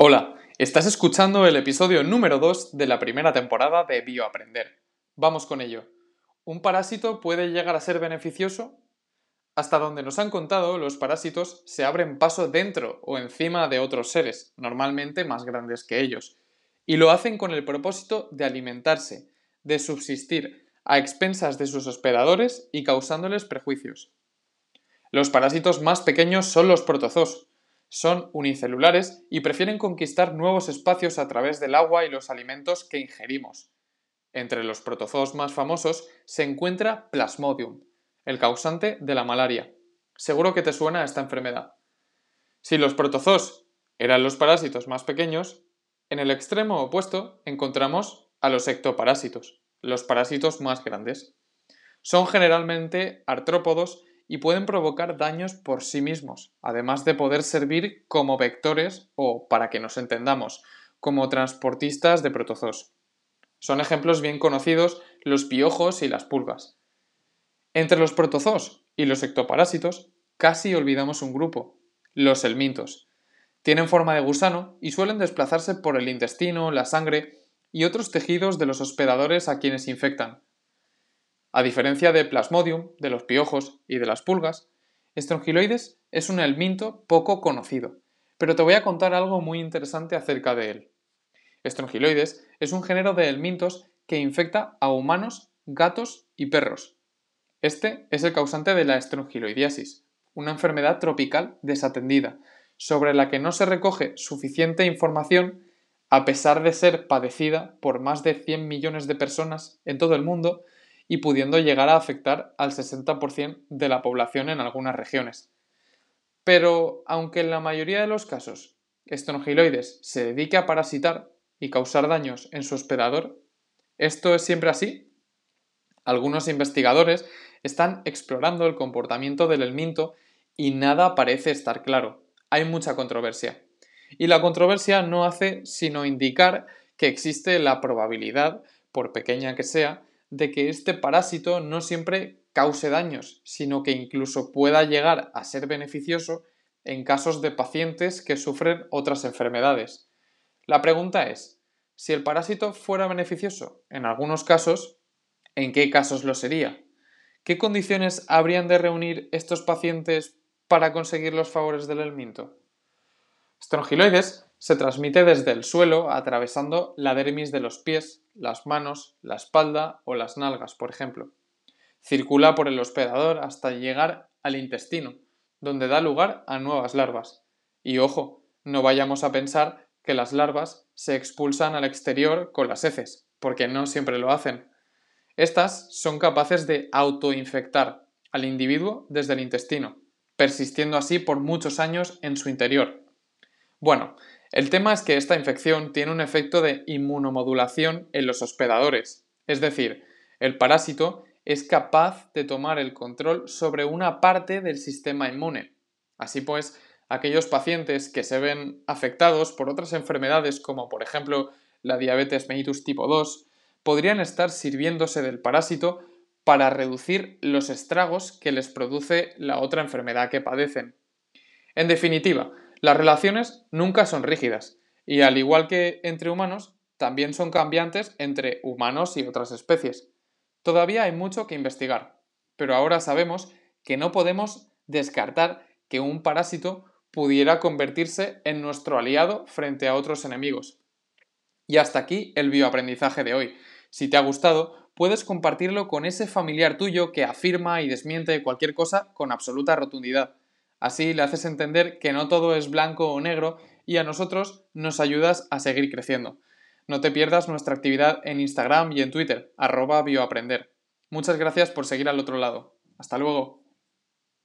Hola, estás escuchando el episodio número 2 de la primera temporada de Bioaprender. Vamos con ello. ¿Un parásito puede llegar a ser beneficioso? Hasta donde nos han contado, los parásitos se abren paso dentro o encima de otros seres, normalmente más grandes que ellos, y lo hacen con el propósito de alimentarse, de subsistir a expensas de sus hospedadores y causándoles prejuicios. Los parásitos más pequeños son los protozoos, son unicelulares y prefieren conquistar nuevos espacios a través del agua y los alimentos que ingerimos. Entre los protozoos más famosos se encuentra Plasmodium, el causante de la malaria. Seguro que te suena esta enfermedad. Si los protozoos eran los parásitos más pequeños, en el extremo opuesto encontramos a los ectoparásitos, los parásitos más grandes. Son generalmente artrópodos y pueden provocar daños por sí mismos, además de poder servir como vectores o, para que nos entendamos, como transportistas de protozoos. Son ejemplos bien conocidos los piojos y las pulgas. Entre los protozoos y los ectoparásitos casi olvidamos un grupo, los helmintos. Tienen forma de gusano y suelen desplazarse por el intestino, la sangre y otros tejidos de los hospedadores a quienes infectan, a diferencia de Plasmodium, de los piojos y de las pulgas, Strongyloides es un helminto poco conocido, pero te voy a contar algo muy interesante acerca de él. Strongyloides es un género de helmintos que infecta a humanos, gatos y perros. Este es el causante de la estrongiloidiasis, una enfermedad tropical desatendida, sobre la que no se recoge suficiente información a pesar de ser padecida por más de 100 millones de personas en todo el mundo y pudiendo llegar a afectar al 60% de la población en algunas regiones. Pero, aunque en la mayoría de los casos Strongyloides se dedique a parasitar y causar daños en su hospedador, ¿esto es siempre así? Algunos investigadores están explorando el comportamiento del helminto y nada parece estar claro. Hay mucha controversia. Y la controversia no hace sino indicar que existe la probabilidad, por pequeña que sea, de que este parásito no siempre cause daños, sino que incluso pueda llegar a ser beneficioso en casos de pacientes que sufren otras enfermedades. La pregunta es, si el parásito fuera beneficioso en algunos casos, ¿en qué casos lo sería? ¿Qué condiciones habrían de reunir estos pacientes para conseguir los favores del helminto? Strongyloides se transmite desde el suelo atravesando la dermis de los pies, las manos, la espalda o las nalgas, por ejemplo. Circula por el hospedador hasta llegar al intestino, donde da lugar a nuevas larvas. Y ojo, no vayamos a pensar que las larvas se expulsan al exterior con las heces, porque no siempre lo hacen. Estas son capaces de autoinfectar al individuo desde el intestino, persistiendo así por muchos años en su interior. Bueno, el tema es que esta infección tiene un efecto de inmunomodulación en los hospedadores, es decir, el parásito es capaz de tomar el control sobre una parte del sistema inmune. Así pues, aquellos pacientes que se ven afectados por otras enfermedades como por ejemplo la diabetes mellitus tipo 2, podrían estar sirviéndose del parásito para reducir los estragos que les produce la otra enfermedad que padecen. En definitiva, las relaciones nunca son rígidas y al igual que entre humanos, también son cambiantes entre humanos y otras especies. Todavía hay mucho que investigar, pero ahora sabemos que no podemos descartar que un parásito pudiera convertirse en nuestro aliado frente a otros enemigos. Y hasta aquí el bioaprendizaje de hoy. Si te ha gustado, puedes compartirlo con ese familiar tuyo que afirma y desmiente cualquier cosa con absoluta rotundidad. Así le haces entender que no todo es blanco o negro y a nosotros nos ayudas a seguir creciendo. No te pierdas nuestra actividad en Instagram y en Twitter, arroba bioaprender. Muchas gracias por seguir al otro lado. Hasta luego.